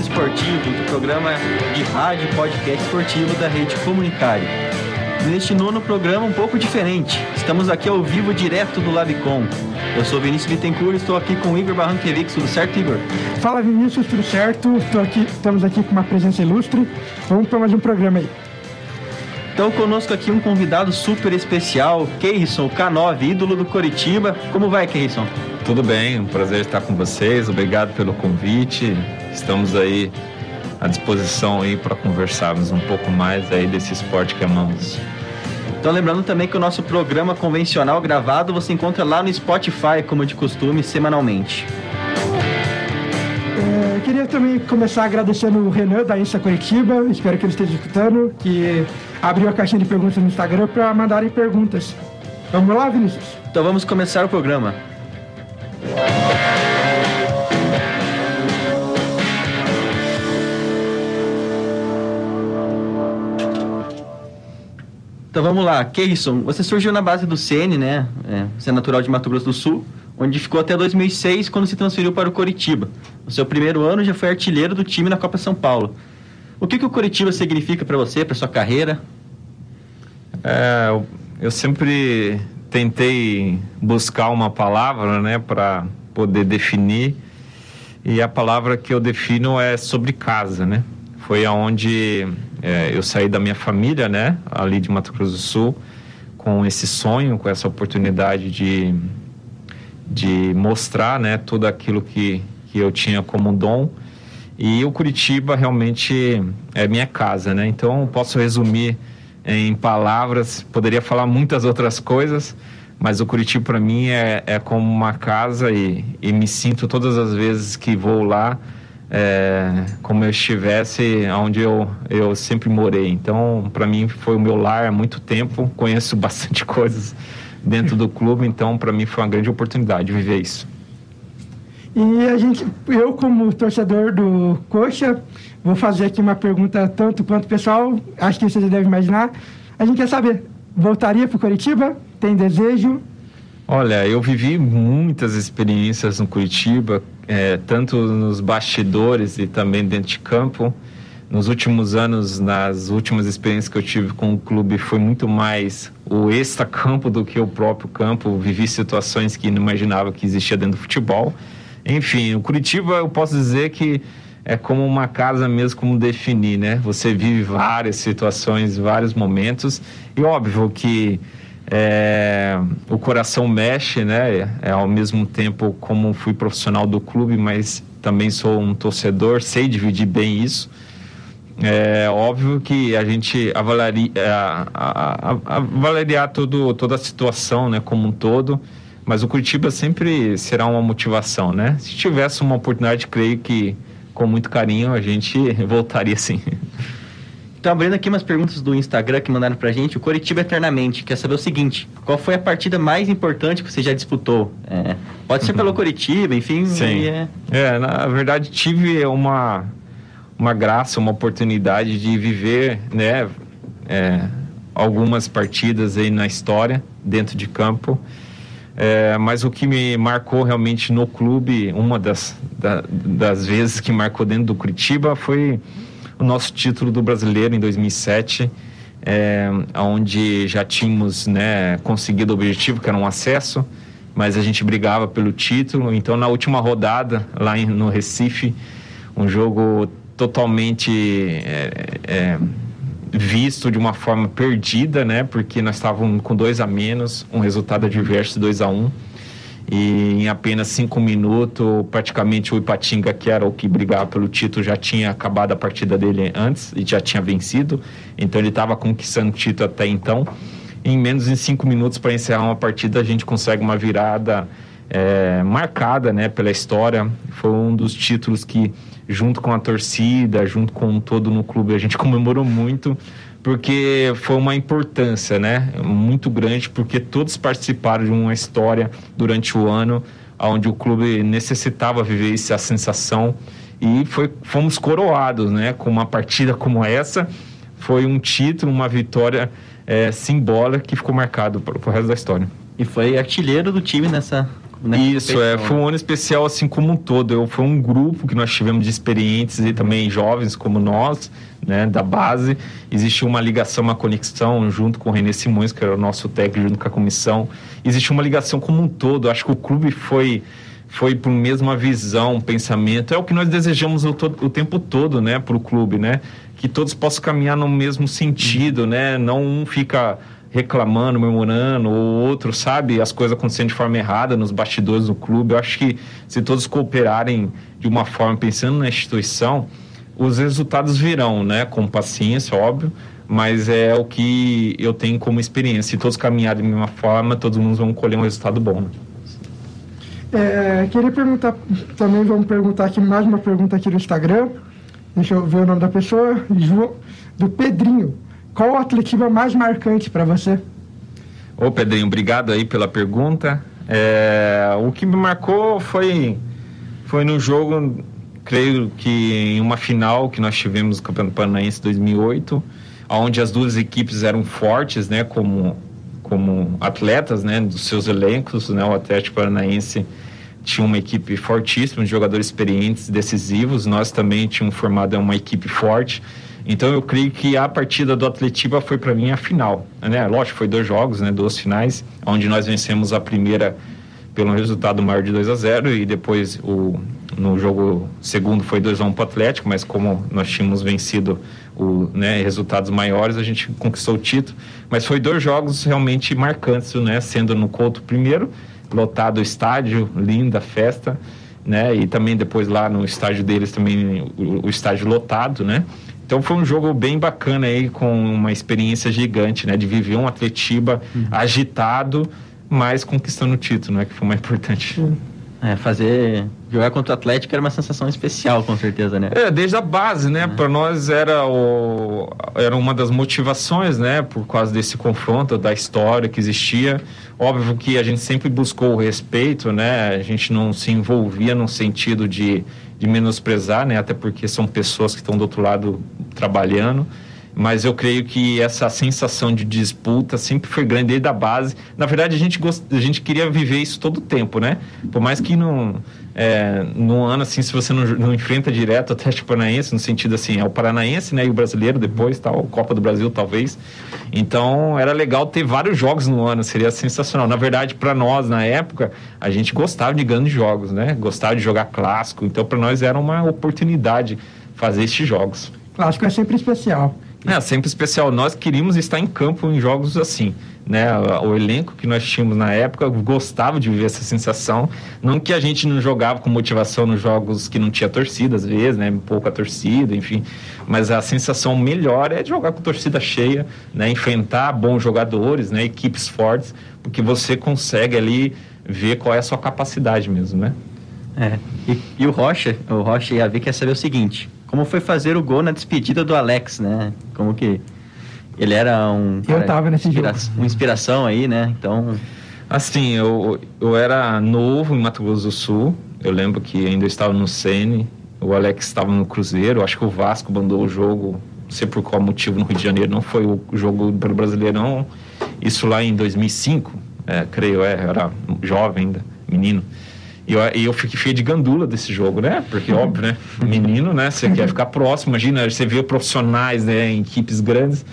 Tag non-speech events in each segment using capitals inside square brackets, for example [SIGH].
Esportivo, do programa de rádio e podcast esportivo da Rede Comunicário. Neste nono programa, um pouco diferente. Estamos aqui ao vivo, direto do Labicom. Eu sou Vinícius Bittencourt e estou aqui com o Igor Barranquevix. Tudo certo, Igor? Fala, Vinícius, tudo certo? Estou aqui, estamos aqui com uma presença ilustre. Vamos para mais um programa aí. Então, conosco aqui um convidado super especial, Keirson K9, ídolo do Coritiba. Como vai, Keirson? Tudo bem, um prazer estar com vocês. Obrigado pelo convite. Estamos aí à disposição aí para conversarmos um pouco mais aí desse esporte que amamos. Então, lembrando também que o nosso programa convencional gravado você encontra lá no Spotify, como de costume, semanalmente. É, queria também começar agradecendo o Renan da Insta Curitiba, espero que ele esteja escutando, que abriu a caixinha de perguntas no Instagram para mandarem perguntas. Vamos lá, Vinícius? Então vamos começar o programa. Então vamos lá, Keirson, você surgiu na base do CN, né? É, você é natural de Mato Grosso do Sul, onde ficou até 2006, quando se transferiu para o Coritiba. No seu primeiro ano já foi artilheiro do time na Copa São Paulo. O que, que o Coritiba significa para você, para sua carreira? É, eu sempre tentei buscar uma palavra, né, para poder definir. E a palavra que eu defino é sobre casa, né? Foi aonde é, eu saí da minha família, né, ali de Mato Grosso do Sul, com esse sonho, com essa oportunidade de, de mostrar, né, tudo aquilo que, que eu tinha como dom. E o Curitiba realmente é minha casa, né? Então posso resumir em palavras, poderia falar muitas outras coisas, mas o Curitiba para mim é, é como uma casa e, e me sinto todas as vezes que vou lá é, como eu estivesse onde eu, eu sempre morei. Então, para mim, foi o meu lar há muito tempo. Conheço [LAUGHS] bastante coisas dentro do clube, então, para mim, foi uma grande oportunidade viver isso. E a gente, eu como torcedor do Coxa, vou fazer aqui uma pergunta tanto quanto pessoal, acho que vocês devem imaginar. A gente quer saber, voltaria para Curitiba? Tem desejo? Olha, eu vivi muitas experiências no Curitiba, é, tanto nos bastidores e também dentro de campo. Nos últimos anos, nas últimas experiências que eu tive com o clube, foi muito mais o extra-campo do que o próprio campo. Vivi situações que não imaginava que existia dentro do futebol. Enfim, o Curitiba eu posso dizer que é como uma casa mesmo, como definir, né? Você vive várias situações, vários momentos. E óbvio que é, o coração mexe, né? É, ao mesmo tempo como fui profissional do clube, mas também sou um torcedor, sei dividir bem isso. É óbvio que a gente avaliaria, avaliar todo, toda a situação, né, como um todo, mas o Curitiba sempre será uma motivação, né? Se tivesse uma oportunidade, creio que com muito carinho a gente [LAUGHS] voltaria sim. Então, abrindo aqui umas perguntas do Instagram que mandaram pra gente, o Coritiba Eternamente quer saber o seguinte: qual foi a partida mais importante que você já disputou? É, pode ser uhum. pelo Coritiba, enfim. Sim. É... é, na verdade, tive uma, uma graça, uma oportunidade de viver, né, é, algumas partidas aí na história, dentro de campo. É, mas o que me marcou realmente no clube, uma das, da, das vezes que marcou dentro do Curitiba foi o nosso título do brasileiro em 2007, é, onde já tínhamos né, conseguido o objetivo, que era um acesso, mas a gente brigava pelo título. Então, na última rodada, lá em, no Recife, um jogo totalmente é, é, visto de uma forma perdida, né? Porque nós estávamos com dois a menos, um resultado adverso 2 a 1 um e em apenas cinco minutos, praticamente o Ipatinga, que era o que brigava pelo título, já tinha acabado a partida dele antes e já tinha vencido. Então ele estava conquistando o título até então. Em menos de cinco minutos para encerrar uma partida, a gente consegue uma virada é, marcada né, pela história. Foi um dos títulos que, junto com a torcida, junto com todo no clube, a gente [LAUGHS] comemorou muito porque foi uma importância, né, muito grande, porque todos participaram de uma história durante o ano, onde o clube necessitava viver essa sensação. E foi, fomos coroados, né, com uma partida como essa, foi um título, uma vitória é, simbólica que ficou marcado para o resto da história. E foi artilheiro do time nessa né? Isso, é, foi um ano especial assim como um todo. Eu, foi um grupo que nós tivemos de experientes e também jovens como nós, né, da base. Existiu uma ligação, uma conexão junto com o René Simões, que era o nosso técnico, junto com a comissão. Existiu uma ligação como um todo. Acho que o clube foi foi por mesma visão, pensamento. É o que nós desejamos o, o tempo todo, né, para o clube, né? Que todos possam caminhar no mesmo sentido, né? Não um fica reclamando, murmurando, ou outro, sabe, as coisas acontecendo de forma errada nos bastidores do clube. Eu acho que se todos cooperarem de uma forma pensando na instituição, os resultados virão, né? Com paciência, óbvio, mas é o que eu tenho como experiência. Se todos caminharem da mesma forma, todos mundo vão colher um resultado bom. Né? É, queria perguntar, também vamos perguntar aqui, mais uma pergunta aqui no Instagram. Deixa eu ver o nome da pessoa. Do Pedrinho. Qual o atletivo mais marcante para você? Ô Pedrinho, obrigado aí pela pergunta. É, o que me marcou foi, foi no jogo, creio que em uma final que nós tivemos no Campeonato Paranaense 2008, onde as duas equipes eram fortes, né, como, como atletas, né, dos seus elencos, né, o Atlético Paranaense tinha uma equipe fortíssima de jogadores experientes, decisivos. Nós também tínhamos formado uma equipe forte. Então eu creio que a partida do Atletiba foi para mim a final, né? Lógico, foi dois jogos, né, duas finais, onde nós vencemos a primeira pelo resultado maior de 2 a 0 e depois o no jogo segundo foi 2 a 1 para o Atlético, mas como nós tínhamos vencido o, né, resultados maiores, a gente conquistou o título. Mas foi dois jogos realmente marcantes, né? Sendo no Couto primeiro, lotado o estádio, linda festa, né? E também depois lá no estádio deles também o, o estádio lotado, né? Então foi um jogo bem bacana aí, com uma experiência gigante, né? De viver um Atletiba uhum. agitado, mas conquistando o título, né? Que foi o mais importante. Uhum. É, fazer jogar contra o Atlético era uma sensação especial, com certeza, né? É, desde a base, né? É. Para nós era o era uma das motivações, né, por causa desse confronto da história que existia. Óbvio que a gente sempre buscou o respeito, né? A gente não se envolvia no sentido de, de menosprezar, né? Até porque são pessoas que estão do outro lado trabalhando mas eu creio que essa sensação de disputa sempre foi grande desde a base. Na verdade, a gente, gost... a gente queria viver isso todo o tempo, né? Por mais que não, é, no ano, assim, se você não, não enfrenta direto o Atlético Paranaense, no sentido assim, é o Paranaense, né, e o brasileiro depois, tal, Copa do Brasil, talvez. Então, era legal ter vários jogos no ano, seria sensacional. Na verdade, para nós, na época, a gente gostava de grandes jogos, né? Gostava de jogar clássico, então para nós era uma oportunidade fazer estes jogos. Clássico é sempre especial. É, sempre especial. Nós queríamos estar em campo em jogos assim, né? O elenco que nós tínhamos na época gostava de viver essa sensação. Não que a gente não jogava com motivação nos jogos que não tinha torcida, às vezes, né? Pouca torcida, enfim. Mas a sensação melhor é de jogar com torcida cheia, né? Enfrentar bons jogadores, né? Equipes fortes, porque você consegue ali ver qual é a sua capacidade mesmo, né? É. E, e o Rocha, o Rocha ia ver quer saber o seguinte como foi fazer o gol na despedida do Alex, né? Como que ele era um cara, eu tava nesse inspira jogo. uma inspiração aí, né? Então, assim, eu, eu era novo em Mato Grosso do Sul. Eu lembro que ainda estava no Sene. O Alex estava no Cruzeiro. Acho que o Vasco mandou o jogo, não sei por qual motivo no Rio de Janeiro. Não foi o jogo pelo Brasileirão. Isso lá em 2005, é, creio, é, era jovem ainda, menino. E eu, eu fiquei feio de gandula desse jogo, né? Porque, óbvio, né? Menino, né? Você quer ficar próximo, imagina, você vê profissionais, né? Em equipes grandes.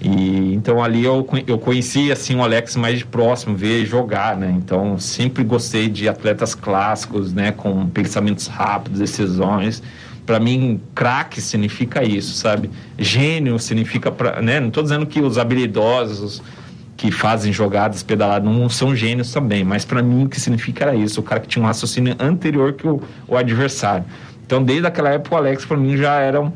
E então ali eu, eu conheci assim o Alex mais de próximo, ver jogar, né? Então sempre gostei de atletas clássicos, né? Com pensamentos rápidos, decisões. Para mim, craque significa isso, sabe? Gênio significa, pra, né? Não estou dizendo que os habilidosos que fazem jogadas pedaladas não são gênios também, mas para mim o que significa era isso, o cara que tinha um raciocínio anterior que o, o adversário. Então, desde aquela época, o Alex para mim já era um,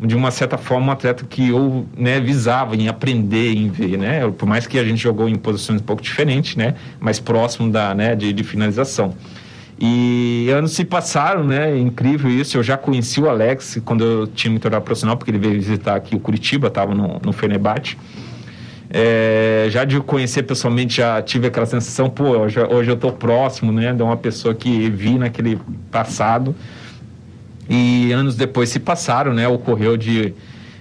de uma certa forma um atleta que eu né, visava em aprender, em ver, né? Por mais que a gente jogou em posições um pouco diferentes, né? Mais próximo da, né, de, de finalização. E anos se passaram, né? É incrível isso. Eu já conheci o Alex quando eu tinha me tornado profissional, porque ele veio visitar aqui o Curitiba, estava no, no Fenerbahçe. É, já de conhecer pessoalmente, já tive aquela sensação, pô, hoje, hoje eu estou próximo, né, de uma pessoa que vi naquele passado. E anos depois se passaram, né, ocorreu de,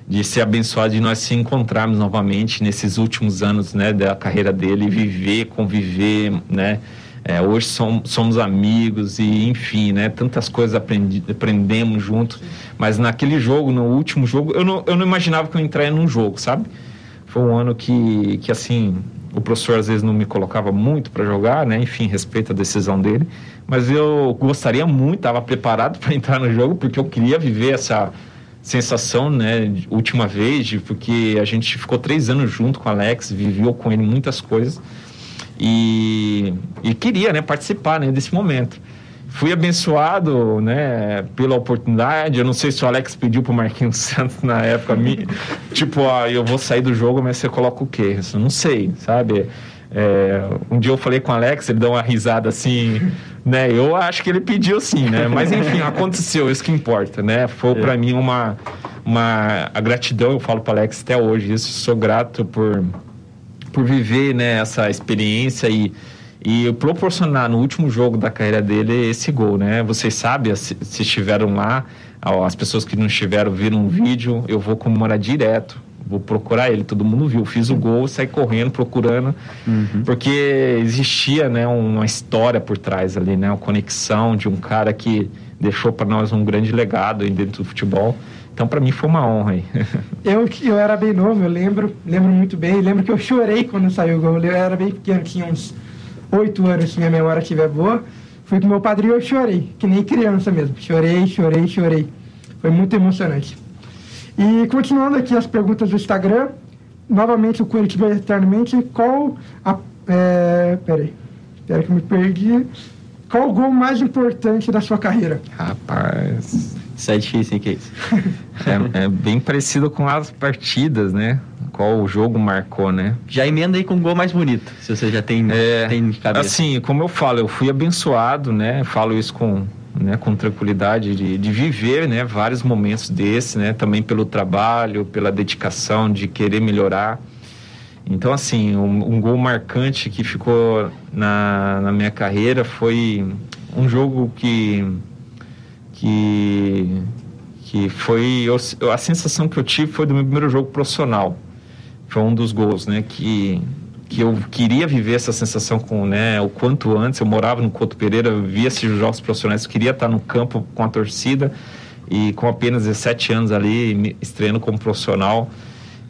de ser abençoado de nós se encontrarmos novamente nesses últimos anos, né, da carreira dele, viver, conviver, né, É, hoje somos, somos, amigos e, enfim, né? Tantas coisas aprendi, aprendemos juntos. Mas naquele jogo, no último jogo, eu não, eu não imaginava que eu entraria num jogo, sabe? Foi um ano que, que assim, o professor às vezes não me colocava muito para jogar, né? Enfim, respeito a decisão dele. Mas eu gostaria muito, estava preparado [LAUGHS] para entrar no jogo, porque eu queria viver essa sensação, né? Última vez, porque a gente ficou três anos junto com o Alex, viveu com ele muitas coisas. E, e queria né, participar né, desse momento. Fui abençoado né, pela oportunidade. Eu não sei se o Alex pediu para o Marquinhos [LAUGHS] Santos na época, me, tipo, ó, eu vou sair do jogo, mas você coloca o quê? Eu não sei, sabe? É, um dia eu falei com o Alex, ele deu uma risada assim, né? Eu acho que ele pediu sim, né? Mas enfim, [LAUGHS] aconteceu, isso que importa, né? Foi é. para mim uma, uma a gratidão, eu falo para Alex até hoje, isso sou grato por por viver né, essa experiência e, e proporcionar no último jogo da carreira dele esse gol, né? Vocês sabem, se, se estiveram lá, as pessoas que não estiveram viram um vídeo, eu vou comemorar direto. Vou procurar ele, todo mundo viu. Fiz o gol, saí correndo, procurando, uhum. porque existia né, uma história por trás ali, né? Uma conexão de um cara que deixou para nós um grande legado dentro do futebol. Então, para mim, foi uma honra aí. [LAUGHS] eu, eu era bem novo, eu lembro, lembro muito bem. Lembro que eu chorei quando saiu o gol. Eu era bem pequeno, tinha uns oito anos, se minha memória estiver boa. Fui com meu padrinho e eu chorei, que nem criança mesmo. Chorei, chorei, chorei. Foi muito emocionante. E continuando aqui as perguntas do Instagram, novamente o Curitiba Eternamente, qual a... É, peraí, peraí que eu me perdi. Qual o gol mais importante da sua carreira? Rapaz... Isso é difícil, hein, Case? [LAUGHS] é, é bem parecido com as partidas, né? Qual o jogo marcou, né? Já emenda aí com o gol mais bonito, se você já tem, é, tem cabeça. Assim, como eu falo, eu fui abençoado, né? Falo isso com, né, com tranquilidade de, de viver, né? Vários momentos desses, né? Também pelo trabalho, pela dedicação de querer melhorar. Então, assim, um, um gol marcante que ficou na, na minha carreira foi um jogo que que que foi a sensação que eu tive foi do meu primeiro jogo profissional foi um dos gols né que que eu queria viver essa sensação com né o quanto antes. Eu morava no Couto Pereira via esses jogos profissionais queria estar no campo com a torcida e com apenas 17 anos ali estreando como profissional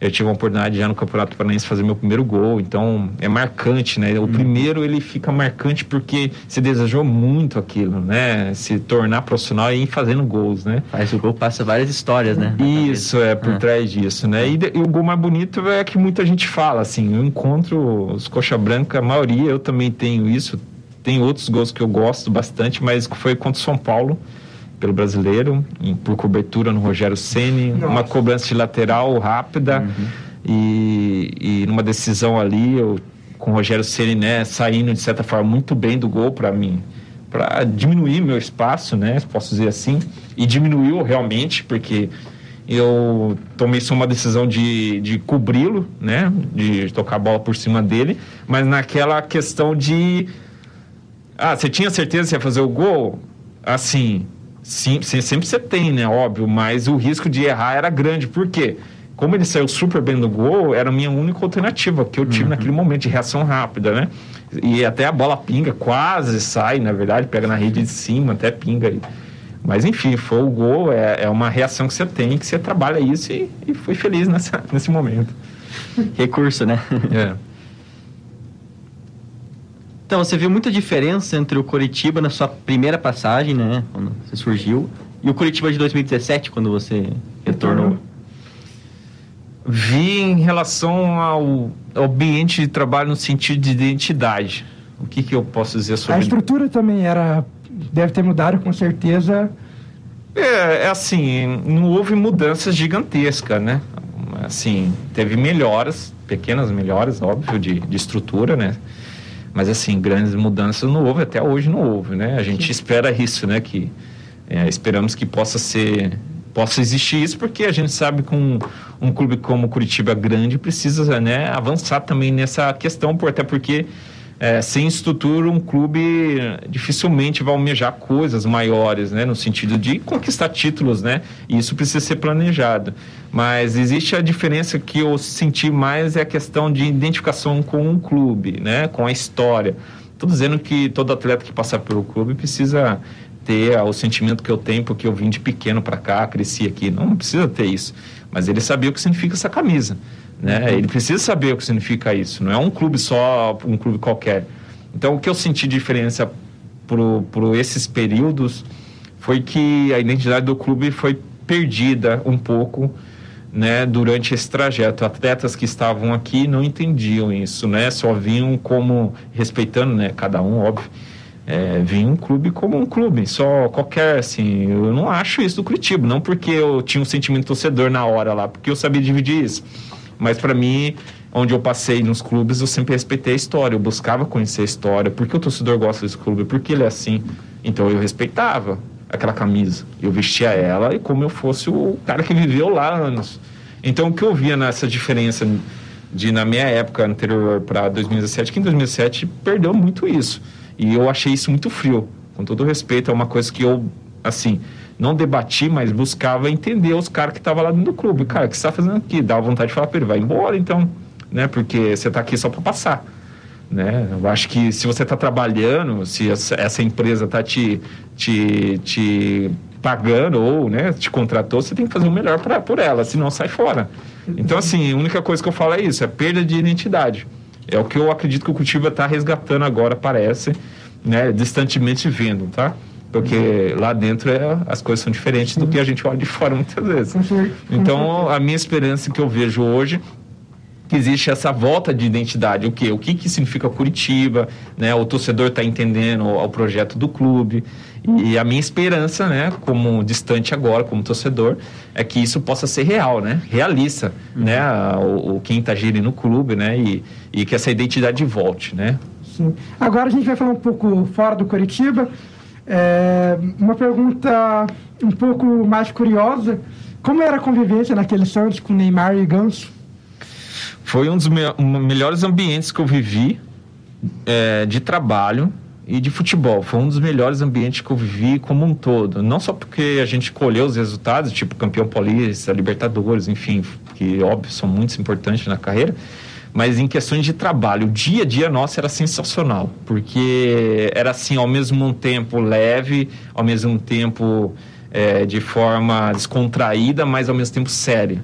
eu tive a oportunidade já no Campeonato Paranaense fazer meu primeiro gol, então é marcante, né? O hum. primeiro ele fica marcante porque se desejou muito aquilo, né? Se tornar profissional e ir fazendo gols, né? Faz o gol, passa várias histórias, né? Isso, é, por ah. trás disso, né? E, e, o gol mais bonito é que muita gente fala, assim, eu encontro os coxa branca, a maioria, eu também tenho isso, tem outros gols que eu gosto bastante, mas foi contra o São Paulo, pelo brasileiro, em, por cobertura no Rogério Ceni, uma cobrança de lateral rápida uhum. e, e numa decisão ali, eu, com o Rogério Ceni né, saindo de certa forma muito bem do gol para mim, para diminuir meu espaço, né, posso dizer assim, e diminuiu realmente porque eu tomei só uma decisão de, de cobri-lo, né, de tocar a bola por cima dele, mas naquela questão de ah, você tinha certeza que ia fazer o gol? Assim, Sim, sempre você tem, né? Óbvio, mas o risco de errar era grande. Por quê? Como ele saiu super bem do gol, era a minha única alternativa que eu tive uhum. naquele momento de reação rápida, né? E até a bola pinga, quase sai, na verdade, pega na rede de cima, até pinga aí. Mas enfim, foi o gol, é, é uma reação que você tem, que você trabalha isso e, e fui feliz nessa, nesse momento. Recurso, né? É. Então, você viu muita diferença entre o Curitiba na sua primeira passagem, né? Quando você surgiu, e o Curitiba de 2017, quando você retornou? Vi em relação ao ambiente de trabalho no sentido de identidade. O que, que eu posso dizer sobre A estrutura também era. Deve ter mudado, com certeza. É, é assim, não houve mudanças gigantescas, né? Assim, teve melhoras, pequenas melhoras, óbvio, de, de estrutura, né? Mas assim, grandes mudanças não houve, até hoje não houve, né? A gente Sim. espera isso, né? Que é, esperamos que possa ser possa existir isso porque a gente sabe que um, um clube como Curitiba grande precisa né, avançar também nessa questão, até porque é, sem estrutura, um clube dificilmente vai almejar coisas maiores, né? No sentido de conquistar títulos, né? E isso precisa ser planejado. Mas existe a diferença que eu senti mais é a questão de identificação com o clube, né? Com a história. Estou dizendo que todo atleta que passar pelo clube precisa ter o sentimento que eu tenho, porque eu vim de pequeno para cá, cresci aqui. Não, não precisa ter isso. Mas ele sabia o que significa essa camisa. Né? Uhum. Ele precisa saber o que significa isso. Não é um clube só, um clube qualquer. Então, o que eu senti de diferença por, por esses períodos foi que a identidade do clube foi perdida um pouco né, durante esse trajeto. Atletas que estavam aqui não entendiam isso, né? Só vinham como respeitando, né, cada um, óbvio. É, vinha um clube como um clube, só qualquer, assim, eu não acho isso do Curitiba, não porque eu tinha um sentimento torcedor na hora lá, porque eu sabia dividir isso, mas para mim, onde eu passei nos clubes, eu sempre respeitei a história, eu buscava conhecer a história, porque o torcedor gosta desse clube, porque ele é assim, então eu respeitava, aquela camisa. Eu vestia ela e como eu fosse o cara que viveu lá anos. Então, o que eu via nessa diferença de, na minha época anterior para 2017, que em 2007 perdeu muito isso. E eu achei isso muito frio. Com todo respeito, é uma coisa que eu, assim, não debati, mas buscava entender os caras que estavam lá dentro do clube. Cara, o que você está fazendo aqui? Dá vontade de falar para ele, vai embora então, né? Porque você está aqui só para passar. Né? Eu acho que se você está trabalhando, se essa empresa está te, te, te pagando ou né, te contratou, você tem que fazer o melhor pra, por ela, senão sai fora. Então, assim, a única coisa que eu falo é isso, é perda de identidade. É o que eu acredito que o Curitiba está resgatando agora, parece, né, distantemente vendo, tá? Porque lá dentro é, as coisas são diferentes do que a gente olha de fora muitas vezes. Então, a minha esperança que eu vejo hoje que existe essa volta de identidade. O que? O que, que significa Curitiba? Né? O torcedor está entendendo o, o, projeto do clube. E a minha esperança, né, como distante agora, como torcedor, é que isso possa ser real, né? Realista, uhum. né? O, o, quem está gerindo o clube, né? E, e que essa identidade volte, né? Sim. Agora a gente vai falar um pouco fora do Curitiba. É, uma pergunta um pouco mais curiosa. Como era a convivência naquele Santos com Neymar e Ganso? Foi um dos me melhores ambientes que eu vivi é, de trabalho e de futebol. Foi um dos melhores ambientes que eu vivi como um todo. Não só porque a gente colheu os resultados, tipo campeão paulista, Libertadores, enfim, que óbvio são muito importantes na carreira, mas em questões de trabalho. O dia a dia nosso era sensacional, porque era assim, ao mesmo tempo leve, ao mesmo tempo é, de forma descontraída, mas ao mesmo tempo séria.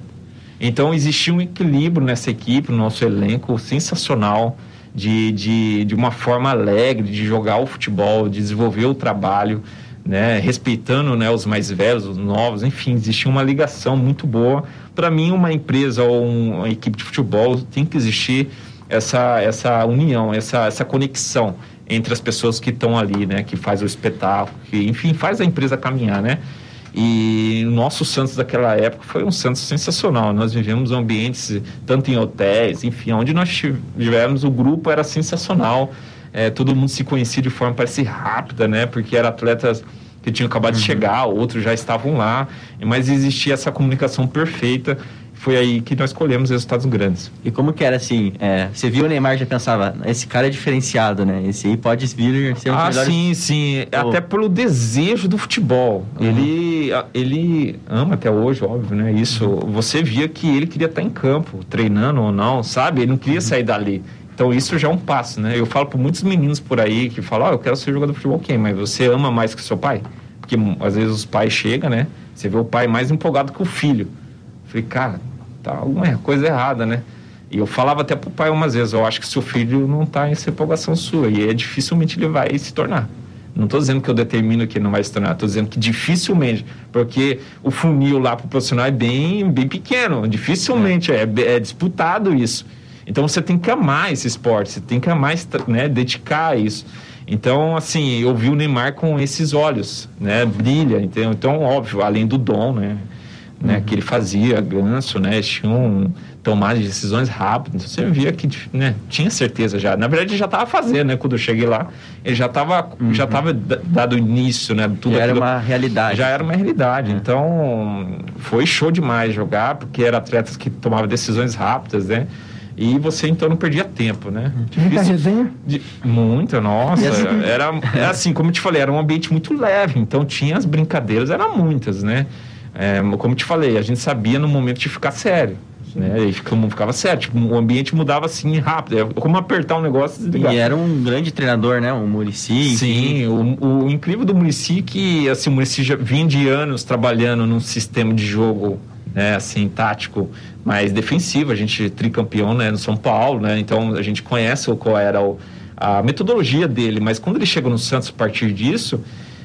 Então existia um equilíbrio nessa equipe, no nosso elenco sensacional, de, de, de uma forma alegre de jogar o futebol, de desenvolver o trabalho, né, respeitando né, os mais velhos, os novos, enfim, existia uma ligação muito boa. Para mim, uma empresa ou uma equipe de futebol tem que existir essa, essa união, essa, essa conexão entre as pessoas que estão ali, né, que faz o espetáculo, que, enfim, faz a empresa caminhar, né? E o nosso Santos daquela época foi um Santos sensacional. Nós vivemos ambientes, tanto em hotéis, enfim, onde nós tivemos, o grupo era sensacional. É, todo mundo se conhecia de forma parece rápida, né? Porque eram atletas que tinham acabado uhum. de chegar, outros já estavam lá, mas existia essa comunicação perfeita foi aí que nós colhemos resultados grandes. E como que era assim? É, você viu o Neymar já pensava, esse cara é diferenciado, né? Esse aí pode vir ser um Ah, melhores... sim, sim. Oh. Até pelo desejo do futebol. Uhum. Ele, ele ama até hoje, óbvio, né? Isso. Uhum. Você via que ele queria estar em campo, treinando ou não, sabe? Ele não queria uhum. sair dali. Então isso já é um passo, né? Eu falo para muitos meninos por aí que falam, oh, eu quero ser jogador de futebol, quem? Mas você ama mais que seu pai? Porque às vezes os pais chegam, né? Você vê o pai mais empolgado que o filho. Eu falei, cara, tá alguma coisa errada, né? E eu falava até pro pai umas vezes, eu acho que seu filho não tá em essa empolgação sua, e é dificilmente ele vai se tornar. Não estou dizendo que eu determino que ele não vai se tornar, estou dizendo que dificilmente, porque o funil lá para o profissional é bem, bem pequeno, dificilmente é. É, é. disputado isso. Então você tem que amar esse esporte, você tem que amar, né, dedicar a isso. Então, assim, eu vi o Neymar com esses olhos, né, brilha, então, então óbvio, além do dom, né, né, uhum. que ele fazia, ganso, né, tinha um tomar decisões rápidas. Então, você via que né, tinha certeza já. Na verdade, ele já estava fazendo, né? Quando eu cheguei lá, ele já estava uhum. já tava dado início, né? Tudo já era uma realidade. Já era uma realidade. É. Então, foi show demais jogar, porque eram atletas que tomavam decisões rápidas, né? E você então não perdia tempo, né? Muita resenha? De, muita, nossa. Era, era assim, como eu te falei, era um ambiente muito leve. Então tinha as brincadeiras, eram muitas, né? É, como te falei, a gente sabia no momento de ficar sério. Né? E ficava, ficava sério, tipo, o ambiente mudava assim rápido. É como apertar um negócio e desligar. E era um grande treinador, né? O Murici. Sim, o, o, incrível do Murici é que assim, o Murici já vinha de anos trabalhando num sistema de jogo né, assim, tático mais defensivo. A gente tricampeão né, no São Paulo, né? Então a gente conhece qual era o, a metodologia dele, mas quando ele chegou no Santos a partir disso,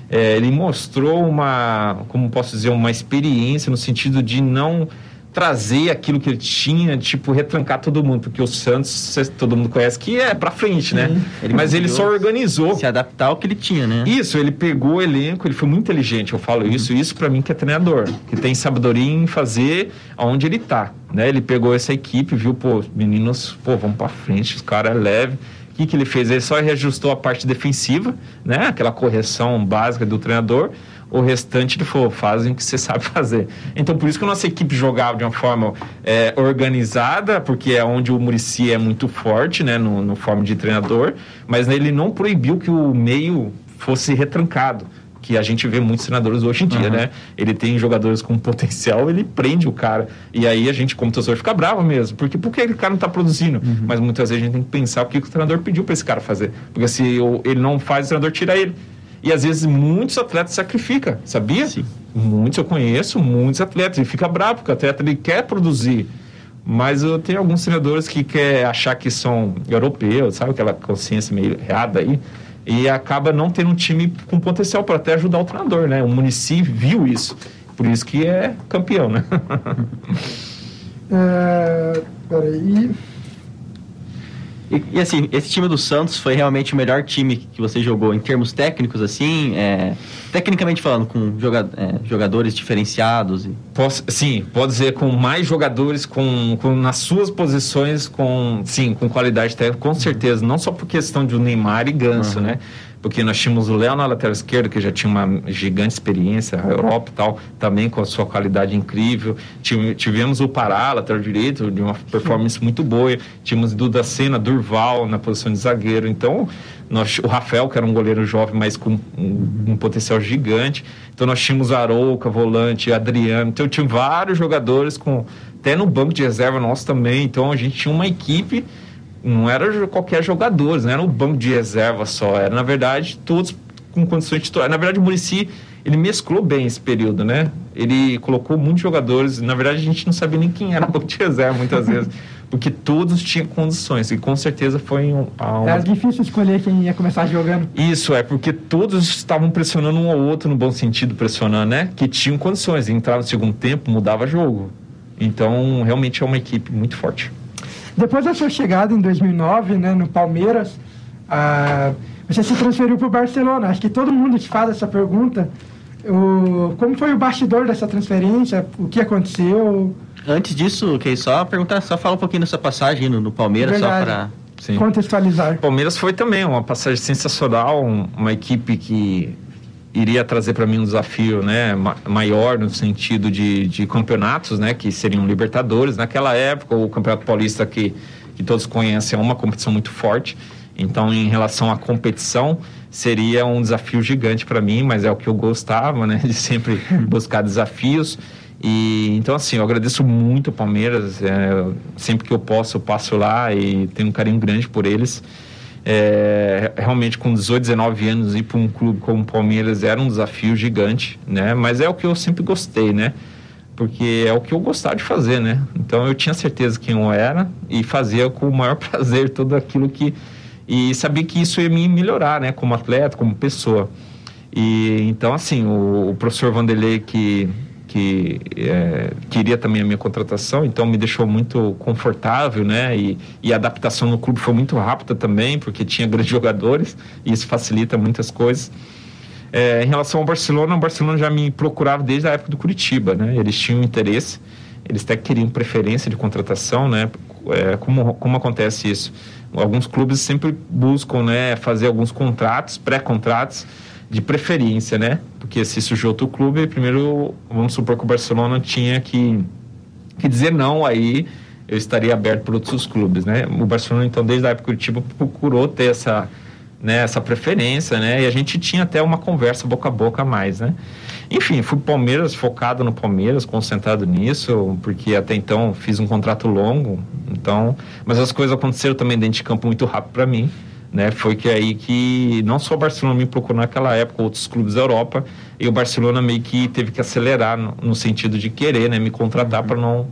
é, ele mostrou uma, como posso dizer, uma experiência no sentido de não trazer aquilo que ele tinha, tipo, retrancar todo mundo, porque o Santos, todo mundo conhece que é pra frente, né? Ele Mas ele só organizou. Se adaptar ao que ele tinha, né? Isso, ele pegou o elenco, ele foi muito inteligente, eu falo isso, isso para mim que é treinador, que tem sabedoria em fazer aonde ele tá, né? Ele pegou essa equipe, viu, pô, meninos, pô, vamos pra frente, os caras é leve. O que, que ele fez? Ele só reajustou a parte defensiva, né? Aquela correção básica do treinador o restante ele falou, fazem o que você [LAUGHS] sabe fazer. Então, por isso que a nossa equipe jogava de uma forma é, organizada, porque é onde o Murici é muito forte, né, no, no forma de treinador, mas ele não proibiu que o meio fosse retrancado que a gente vê muitos treinadores hoje em dia, uhum. né? Ele tem jogadores com potencial, ele prende o cara. E aí a gente, como torcedor, fica bravo mesmo. Porque por que aquele cara não está produzindo? Uhum. Mas muitas vezes a gente tem que pensar o que o treinador pediu para esse cara fazer. Porque se ele não faz, o treinador tira ele. E às vezes muitos atletas sacrificam, sabia? Sim. Muitos eu conheço, muitos atletas. E fica bravo, porque o atleta ele quer produzir. Mas eu tenho alguns treinadores que quer achar que são europeus, sabe? Aquela consciência meio errada aí. E acaba não tendo um time com potencial para até ajudar o treinador, né? O município viu isso. Por isso que é campeão, né? [LAUGHS] é, peraí. E, e, assim, esse time do Santos foi realmente o melhor time que você jogou em termos técnicos, assim, é, tecnicamente falando, com joga, é, jogadores diferenciados? E... Posso, sim, pode dizer com mais jogadores, com, com, nas suas posições, com sim, com qualidade técnica, com certeza. Não só por questão de Neymar e Ganso, uhum. né? Porque nós tínhamos o Léo na lateral esquerda, que já tinha uma gigante experiência, a Europa e tal, também com a sua qualidade incrível. Tivemos o Pará, lateral direito, de uma performance muito boa. Tínhamos Duda Sena, Durval na posição de zagueiro. Então, nós, o Rafael, que era um goleiro jovem, mas com um, um potencial gigante. Então, nós tínhamos Arouca, volante, Adriano. Então, tinha vários jogadores com até no banco de reserva nosso também. Então, a gente tinha uma equipe não era qualquer jogador, não era um banco de reserva só, era na verdade todos com condições de titular. Na verdade o Murici, ele mesclou bem esse período, né? Ele colocou muitos jogadores, na verdade a gente não sabia nem quem era o banco de reserva muitas [LAUGHS] vezes, porque todos tinham condições e com certeza foi um, um... Era difícil escolher quem ia começar jogando. Isso, é porque todos estavam pressionando um ao outro no bom sentido, pressionando, né? Que tinham condições, entrava no segundo tempo, mudava jogo. Então, realmente é uma equipe muito forte. Depois da sua chegada em 2009, né, no Palmeiras, ah, você se transferiu para o Barcelona. Acho que todo mundo te faz essa pergunta. O, como foi o bastidor dessa transferência? O que aconteceu? Antes disso, que só perguntar, só fala um pouquinho dessa passagem no, no Palmeiras, Verdade. só para contextualizar. Palmeiras foi também uma passagem sensacional, uma equipe que iria trazer para mim um desafio né, maior no sentido de, de campeonatos, né, que seriam Libertadores. Naquela época, o Campeonato Paulista, que, que todos conhecem, é uma competição muito forte. Então, em relação à competição, seria um desafio gigante para mim, mas é o que eu gostava, né, de sempre [LAUGHS] buscar desafios. E então assim, eu agradeço muito o Palmeiras. É, sempre que eu posso, eu passo lá e tenho um carinho grande por eles. É, realmente com 18, 19 anos ir para um clube como o Palmeiras era um desafio gigante, né? Mas é o que eu sempre gostei, né? Porque é o que eu gostava de fazer, né? Então eu tinha certeza quem eu era e fazia com o maior [LAUGHS] prazer tudo aquilo que e sabia que isso ia me melhorar, né? Como atleta, como pessoa. E então assim, o, o professor Vanderlei que que é, queria também a minha contratação, então me deixou muito confortável, né? E, e, a adaptação no clube foi muito rápida também, porque tinha grandes jogadores e isso facilita muitas coisas. É, em relação ao Barcelona, o Barcelona já me procurava desde a época do Curitiba, né? Eles tinham interesse, eles até queriam preferência de contratação, né? É, como, como acontece isso? Alguns clubes sempre buscam, né, fazer alguns contratos, pré-contratos, de preferência, né? Porque se surgiu outro clube, primeiro, vamos supor que o Barcelona tinha que, que dizer não, aí eu estaria aberto para outros clubes, né? O Barcelona, então, desde a época do Curitiba, procurou ter essa, né, essa preferência, né? E a gente tinha até uma conversa boca a boca a mais, né? Enfim, fui Palmeiras, focado no Palmeiras, concentrado nisso, porque até então fiz um contrato longo, então, mas as coisas aconteceram também dentro de campo muito rápido para mim, né? Foi que aí que não só o Barcelona me procurou naquela época, outros clubes da Europa, e o Barcelona meio que teve que acelerar no, no sentido de querer, né, me contratar para não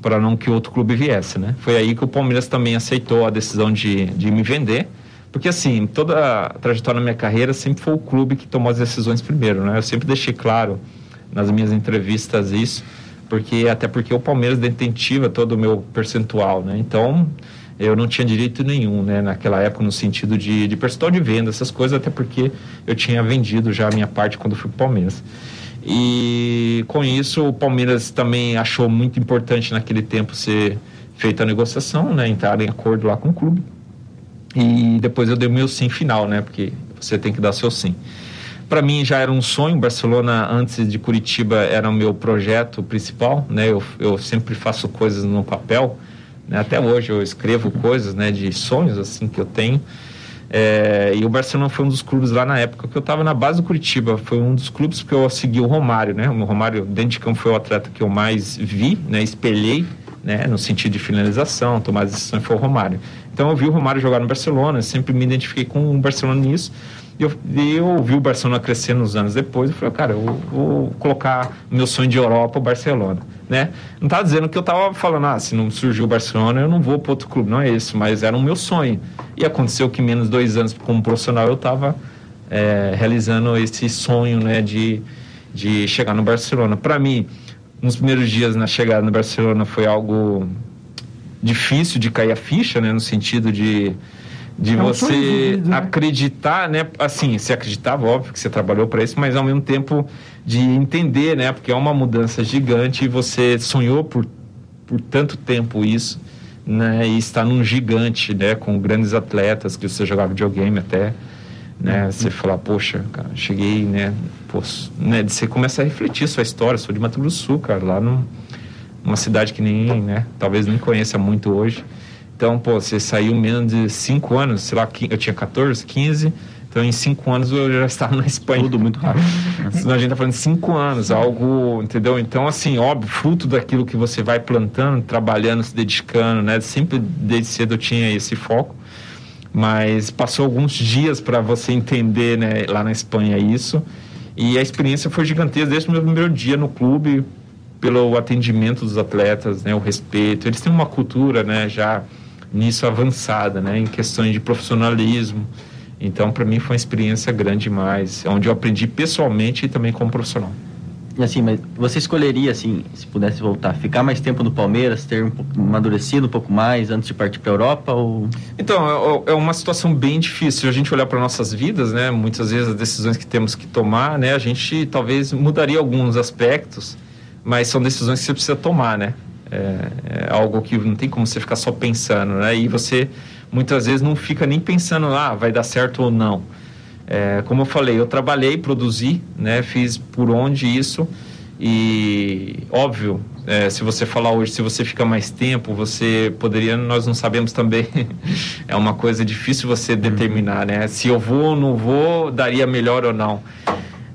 para não que outro clube viesse, né? Foi aí que o Palmeiras também aceitou a decisão de, de me vender porque assim, toda a trajetória da minha carreira sempre foi o clube que tomou as decisões primeiro, né? Eu sempre deixei claro nas minhas entrevistas isso, porque até porque o Palmeiras detentiva todo o meu percentual, né? Então, eu não tinha direito nenhum, né, naquela época no sentido de, de percentual de venda, essas coisas, até porque eu tinha vendido já a minha parte quando fui para o Palmeiras. E com isso, o Palmeiras também achou muito importante naquele tempo ser feita a negociação, né, entrar em acordo lá com o clube. E depois eu dei o meu sim final, né? Porque você tem que dar seu sim. Para mim já era um sonho. Barcelona, antes de Curitiba, era o meu projeto principal, né? Eu, eu sempre faço coisas no papel. Né? Até hoje eu escrevo coisas, né? De sonhos assim que eu tenho. É, e o Barcelona foi um dos clubes lá na época que eu estava na base do Curitiba. Foi um dos clubes que eu segui o Romário, né? O Romário, dentro de campo, foi o atleta que eu mais vi, né? Espelhei, né? No sentido de finalização, tomar decisões, foi o Romário. Então eu vi o Romário jogar no Barcelona, sempre me identifiquei com o Barcelona nisso. E eu, eu vi o Barcelona crescer nos anos depois. Eu falei, cara, eu vou colocar meu sonho de Europa, o Barcelona, né? Não estava dizendo que eu estava falando, ah, se não surgiu o Barcelona, eu não vou para outro clube. Não é isso, mas era o meu sonho. E aconteceu que menos dois anos como profissional eu estava é, realizando esse sonho, né, de, de chegar no Barcelona. Para mim, nos primeiros dias na chegada no Barcelona foi algo difícil de cair a ficha, né? No sentido de, de é um você né? acreditar, né? Assim, você acreditava, óbvio que você trabalhou para isso, mas ao mesmo tempo de entender, né? Porque é uma mudança gigante e você sonhou por, por tanto tempo isso, né? E está num gigante, né? Com grandes atletas que você jogava videogame até, né? Você falar, poxa, cara, cheguei, né? Pô, né? Você começa a refletir sua história. Sou de Mato Grosso do Sul, cara, lá no uma cidade que ninguém, né, talvez nem conheça muito hoje. Então, pô, você saiu menos de cinco anos, sei lá, eu tinha 14, 15, então em cinco anos eu já [LAUGHS] estava na Espanha. Tudo muito rápido. [LAUGHS] Senão a gente está falando de cinco anos, algo, entendeu? Então, assim, óbvio, fruto daquilo que você vai plantando, trabalhando, se dedicando, né? Sempre desde cedo eu tinha esse foco. Mas passou alguns dias para você entender, né, lá na Espanha isso. E a experiência foi gigantesca desde o meu primeiro dia no clube, pelo atendimento dos atletas, né, o respeito. Eles têm uma cultura, né, já nisso avançada, né, em questões de profissionalismo. Então, para mim foi uma experiência grande demais, onde eu aprendi pessoalmente e também como profissional. E assim, mas você escolheria, assim, se pudesse voltar, ficar mais tempo no Palmeiras, ter um pouco, amadurecido um pouco mais antes de partir para a Europa? Ou... Então, é, é uma situação bem difícil. Se a gente olhar para nossas vidas, né, muitas vezes as decisões que temos que tomar, né, a gente talvez mudaria alguns aspectos mas são decisões que você precisa tomar, né? É, é, algo que não tem como você ficar só pensando, né? E você muitas vezes não fica nem pensando, ah, vai dar certo ou não. É, como eu falei, eu trabalhei, produzi, né? Fiz por onde isso e óbvio, é, se você falar hoje, se você fica mais tempo, você poderia, nós não sabemos também, [LAUGHS] é uma coisa difícil você determinar, né? Se eu vou ou não vou, daria melhor ou não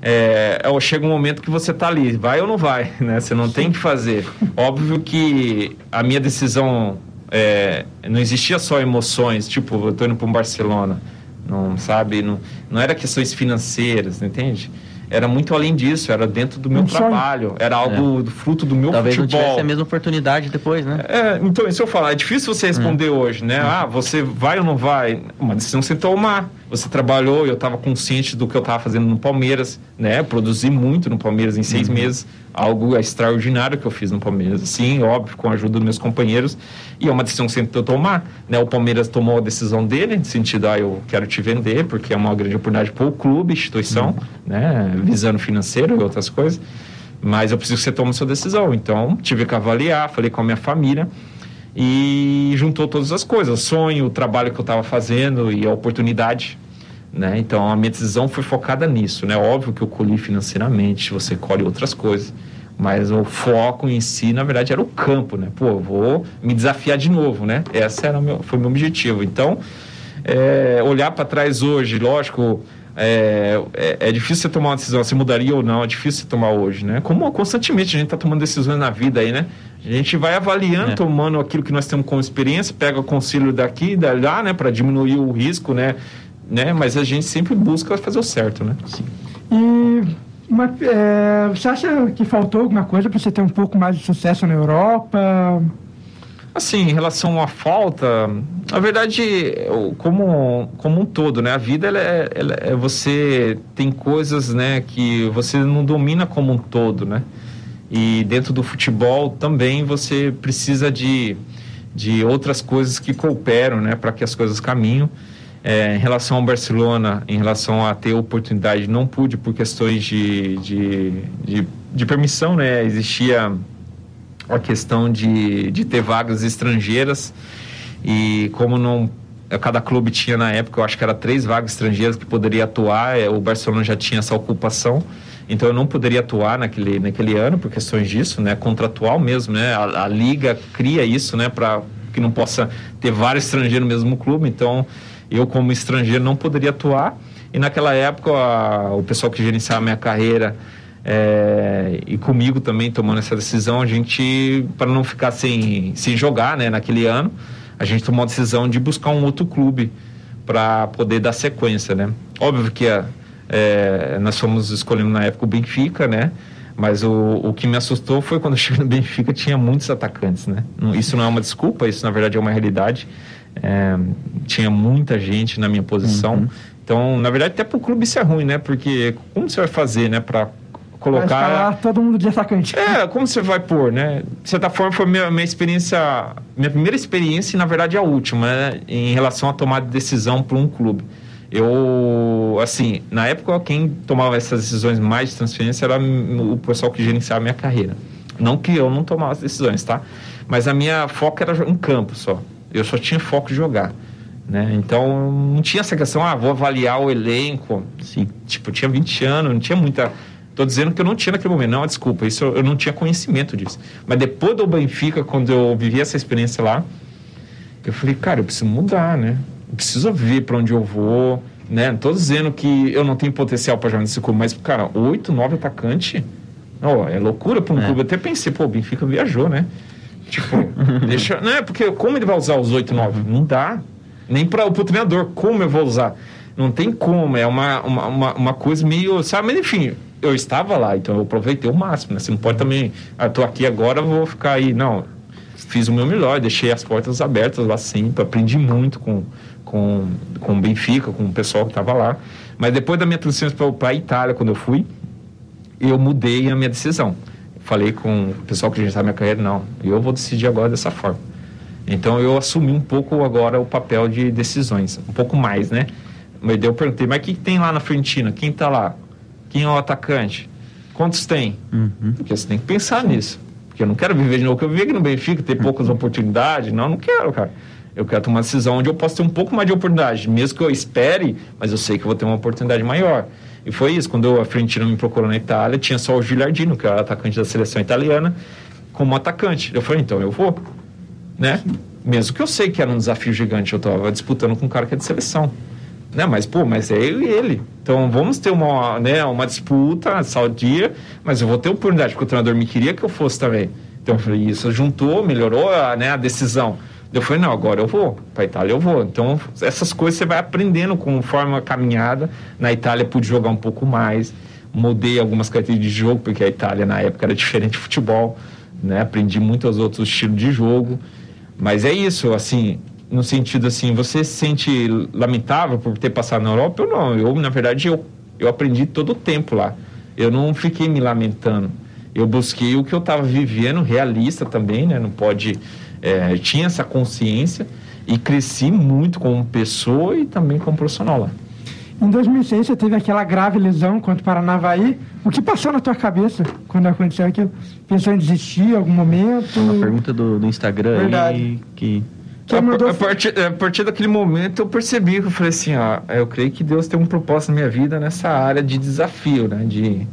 é, é, chega um momento que você está ali, vai ou não vai, [LAUGHS] né? Você não tem que fazer. Óbvio que a minha decisão é, não existia só emoções, tipo, eu estou indo para um Barcelona, não sabe, não, não era questões financeiras, entende? era muito além disso, era dentro do meu um trabalho, sonho. era algo é. fruto do meu Talvez futebol. Talvez não tivesse a mesma oportunidade depois, né? É, então, isso eu falo, é difícil você responder hum. hoje, né? Hum. Ah, você vai ou não vai? Uma decisão você tomar. Você trabalhou, eu estava consciente do que eu estava fazendo no Palmeiras, né? Produzi muito no Palmeiras em seis uhum. meses, algo extraordinário que eu fiz no Palmeiras. Sim, óbvio, com a ajuda dos meus companheiros. E é uma decisão que você tentou tomar, né? O Palmeiras tomou a decisão dele, no sentido, ah, eu quero te vender, porque é uma grande oportunidade para o clube, instituição, uhum. né? Visando financeiro e outras coisas. Mas eu preciso que você tome a sua decisão. Então, tive que avaliar, falei com a minha família e juntou todas as coisas, sonho, o trabalho que eu estava fazendo e a oportunidade né? Então a minha decisão foi focada nisso. Né? Óbvio que eu colhi financeiramente, você colhe outras coisas, mas o foco em si, na verdade, era o campo. Né? Pô, eu vou me desafiar de novo. Né? Esse era meu, foi meu objetivo. Então é, olhar para trás hoje, lógico, é, é, é, difícil você tomar uma decisão, se mudaria ou não, é difícil você tomar hoje, né? Como constantemente a gente está tomando decisões na vida aí, né? A gente vai avaliando, é. tomando aquilo que nós temos como experiência, pega o conselho daqui e lá, né? Para diminuir o risco, né? né? Mas a gente sempre busca fazer o certo, né? Sim. E uma, é, você acha que faltou alguma coisa para você ter um pouco mais de sucesso na Europa? Assim, em relação à falta, na verdade, como, como um todo, né? A vida, ela é, ela é, você tem coisas, né, que você não domina como um todo, né? E dentro do futebol também você precisa de, de outras coisas que cooperam, né, para que as coisas caminhem. É, em relação ao Barcelona, em relação a ter oportunidade, não pude por questões de, de, de, de permissão, né? Existia a questão de, de ter vagas estrangeiras. E como não cada clube tinha na época, eu acho que era três vagas estrangeiras que poderia atuar, é, o Barcelona já tinha essa ocupação, então eu não poderia atuar naquele, naquele ano por questões disso, né, contratual mesmo, né, a, a liga cria isso, né, para que não possa ter vários estrangeiros no mesmo clube, então eu como estrangeiro não poderia atuar, e naquela época a, o pessoal que gerenciava a minha carreira é, e comigo também tomando essa decisão, a gente, para não ficar sem, sem jogar né, naquele ano, a gente tomou a decisão de buscar um outro clube para poder dar sequência, né? Óbvio que é, nós fomos escolhendo na época o Benfica, né? Mas o, o que me assustou foi quando eu cheguei no Benfica tinha muitos atacantes, né? Isso não é uma desculpa, isso na verdade é uma realidade. É, tinha muita gente na minha posição. Uhum. Então, na verdade, até para o clube isso é ruim, né? Porque como você vai fazer, né? Para colocar. Vai todo mundo de atacante. É, como você vai pôr, né? De certa forma, foi minha, minha experiência, minha primeira experiência e, na verdade, a última, né? Em relação a tomar decisão para um clube. Eu, assim, na época, quem tomava essas decisões mais de transferência era o pessoal que gerenciava a minha carreira. Não que eu não tomasse decisões, tá? Mas a minha foco era em campo só. Eu só tinha foco de jogar. Né? Então, não tinha essa questão, ah, vou avaliar o elenco. Sim. Tipo, eu tinha 20 anos, não tinha muita Estou dizendo que eu não tinha naquele momento. Não, desculpa, isso eu não tinha conhecimento disso. Mas depois do Benfica, quando eu vivi essa experiência lá, eu falei, cara, eu preciso mudar, né? Eu preciso ver para onde eu vou, né? Não tô dizendo que eu não tenho potencial para jogar nesse clube, mas, cara, oito, nove atacantes, oh, é loucura para um é. clube. Eu até pensei, pô, o Benfica viajou, né? Tipo, [LAUGHS] deixa. Não é porque como ele vai usar os oito, nove? Não dá. Nem para o treinador, como eu vou usar? Não tem como, é uma, uma, uma, uma coisa meio. Sabe, mas enfim, eu estava lá, então eu aproveitei o máximo, né? Você não pode também, ah, tô aqui agora, vou ficar aí. Não, fiz o meu melhor, deixei as portas abertas lá sempre, aprendi muito com, com, com o Benfica, com o pessoal que estava lá. Mas depois da minha transferência para a Itália, quando eu fui, eu mudei a minha decisão. Falei com o pessoal que está minha carreira, não, eu vou decidir agora dessa forma. Então eu assumi um pouco agora o papel de decisões, um pouco mais, né? Mas eu perguntei, mas o que, que tem lá na Frentina? Quem está lá? Quem é o atacante? Quantos tem? Uhum. Porque você tem que pensar nisso. Porque eu não quero viver de novo, que eu vivi aqui no Benfica, ter poucas uhum. oportunidades. Não, não quero, cara. Eu quero tomar uma decisão onde eu posso ter um pouco mais de oportunidade, mesmo que eu espere, mas eu sei que eu vou ter uma oportunidade maior. E foi isso, quando a Fiorentina me procurou na Itália, tinha só o Gilardino, que era atacante da seleção italiana, como atacante. Eu falei, então eu vou, né? Mesmo que eu sei que era um desafio gigante, eu estava disputando com um cara que é de seleção. Né? Mas, pô, mas é eu e ele. Então vamos ter uma, né, uma disputa saudia, mas eu vou ter oportunidade, porque o treinador me queria que eu fosse também. Então eu falei, isso juntou, melhorou a, né, a decisão. Eu falei, não, agora eu vou. Para Itália eu vou. Então, essas coisas você vai aprendendo conforme a caminhada. Na Itália pude jogar um pouco mais. Mudei algumas características de jogo, porque a Itália na época era diferente de futebol. Né? Aprendi muitos outros estilos de jogo. Mas é isso, assim, no sentido assim, você se sente lamentável por ter passado na Europa? Eu não. Eu, na verdade, eu, eu aprendi todo o tempo lá. Eu não fiquei me lamentando. Eu busquei o que eu estava vivendo, realista também, né? Não pode. É, tinha essa consciência e cresci muito como pessoa e também como profissional lá. Em 2006 você teve aquela grave lesão contra o Paranavaí. O que passou na tua cabeça quando aconteceu aquilo? Pensou em desistir em algum momento? Uma pergunta do, do Instagram Verdade. aí que a, a, partir, a partir daquele momento eu percebi que eu falei assim, ó, eu creio que Deus tem um propósito na minha vida nessa área de desafio, né? De,